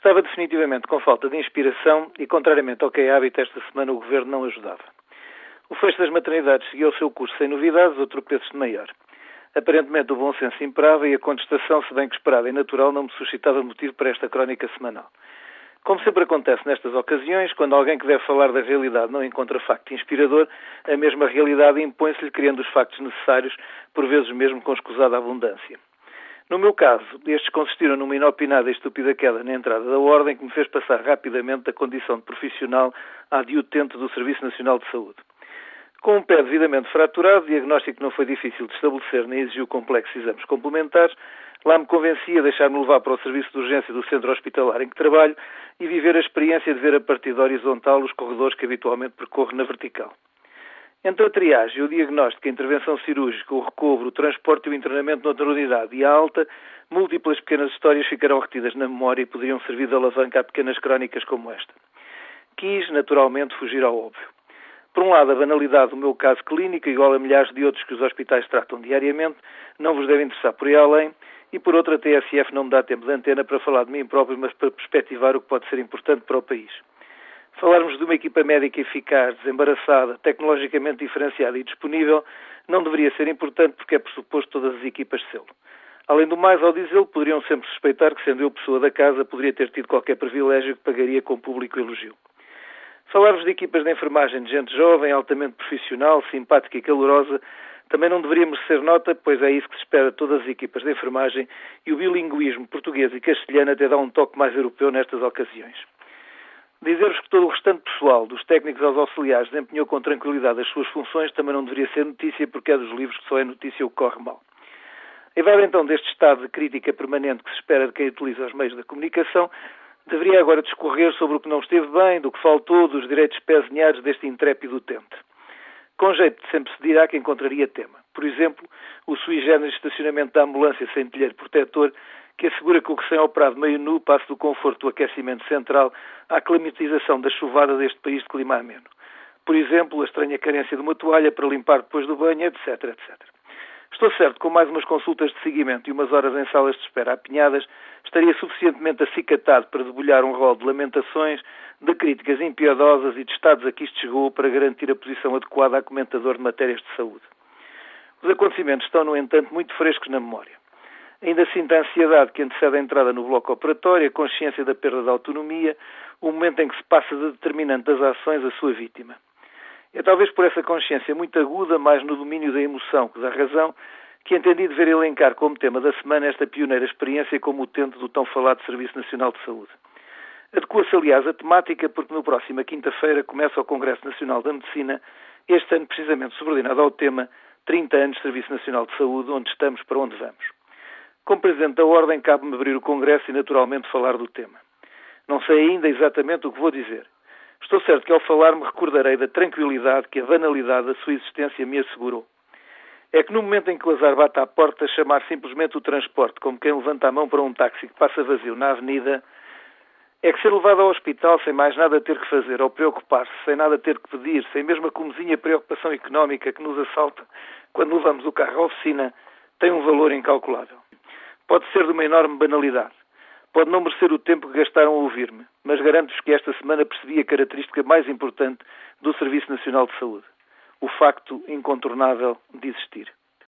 Estava definitivamente com falta de inspiração e, contrariamente ao que é hábito, esta semana o Governo não ajudava. O fecho das maternidades seguiu o seu curso sem novidades ou tropeços de maior. Aparentemente o bom senso imperava e a contestação, se bem que esperada e natural, não me suscitava motivo para esta crónica semanal. Como sempre acontece nestas ocasiões, quando alguém que deve falar da realidade não encontra facto inspirador, a mesma realidade impõe-se-lhe criando os factos necessários, por vezes mesmo com escusada abundância. No meu caso, estes consistiram numa inopinada e estúpida queda na entrada da ordem que me fez passar rapidamente da condição de profissional à de utente do Serviço Nacional de Saúde. Com um pé devidamente fraturado, diagnóstico não foi difícil de estabelecer nem exigiu complexos exames complementares, lá me convencia a deixar-me levar para o serviço de urgência do centro hospitalar em que trabalho e viver a experiência de ver a partir da horizontal os corredores que habitualmente percorro na vertical. Entre a triagem, o diagnóstico, a intervenção cirúrgica, o recobro, o transporte e o internamento noutra unidade e a alta, múltiplas pequenas histórias ficarão retidas na memória e poderiam servir de alavanca a pequenas crónicas como esta. Quis, naturalmente, fugir ao óbvio. Por um lado, a banalidade do meu caso clínico, igual a milhares de outros que os hospitais tratam diariamente, não vos deve interessar por aí além, e por outra, a TSF não me dá tempo de antena para falar de mim próprio, mas para perspectivar o que pode ser importante para o país. Falarmos de uma equipa médica eficaz, desembaraçada, tecnologicamente diferenciada e disponível não deveria ser importante porque é pressuposto todas as equipas sê-lo. Além do mais, ao dizê-lo, poderiam sempre suspeitar que, sendo eu pessoa da casa, poderia ter tido qualquer privilégio que pagaria com público elogio. Falar-vos de equipas de enfermagem de gente jovem, altamente profissional, simpática e calorosa, também não deveria merecer nota, pois é isso que se espera de todas as equipas de enfermagem e o bilinguismo português e castelhano até dá um toque mais europeu nestas ocasiões. Dizer-vos que todo o restante pessoal, dos técnicos aos auxiliares, desempenhou com tranquilidade as suas funções também não deveria ser notícia, porque é dos livros que só é notícia o que corre mal. E vai então deste estado de crítica permanente que se espera de quem utiliza os meios da comunicação, deveria agora discorrer sobre o que não esteve bem, do que faltou, dos direitos pezinhados deste intrépido utente. Com jeito de sempre se dirá que encontraria tema. Por exemplo, o sui generis estacionamento da ambulância sem telheiro protetor que assegura que o recém-operado meio nu passe do conforto do aquecimento central à climatização da chuvada deste país de clima ameno. Por exemplo, a estranha carência de uma toalha para limpar depois do banho, etc, etc. Estou certo que com mais umas consultas de seguimento e umas horas em salas de espera apinhadas, estaria suficientemente acicatado para debulhar um rol de lamentações, de críticas impiedosas e de estados a que isto chegou para garantir a posição adequada a comentador de matérias de saúde. Os acontecimentos estão, no entanto, muito frescos na memória. Ainda sinto a ansiedade que antecede a entrada no bloco operatório, a consciência da perda da autonomia, o momento em que se passa de determinante das ações a sua vítima. É talvez por essa consciência muito aguda, mais no domínio da emoção que da razão, que entendi dever elencar como tema da semana esta pioneira experiência como utente do tão falado Serviço Nacional de Saúde. Adequa-se, aliás, a temática porque no próxima quinta-feira começa o Congresso Nacional da Medicina, este ano precisamente subordinado ao tema 30 anos de Serviço Nacional de Saúde, onde estamos, para onde vamos. Como Presidente da Ordem, cabe-me abrir o Congresso e, naturalmente, falar do tema. Não sei ainda exatamente o que vou dizer. Estou certo que, ao falar, me recordarei da tranquilidade que a banalidade da sua existência me assegurou. É que no momento em que o azar bate à porta, chamar simplesmente o transporte como quem levanta a mão para um táxi que passa vazio na avenida, é que ser levado ao hospital sem mais nada ter que fazer ou preocupar-se, sem nada ter que pedir, sem mesmo a comezinha preocupação económica que nos assalta quando levamos o carro à oficina, tem um valor incalculável. Pode ser de uma enorme banalidade. Pode não merecer o tempo que gastaram a ouvir-me, mas garanto-vos que esta semana percebi a característica mais importante do Serviço Nacional de Saúde: o facto incontornável de existir.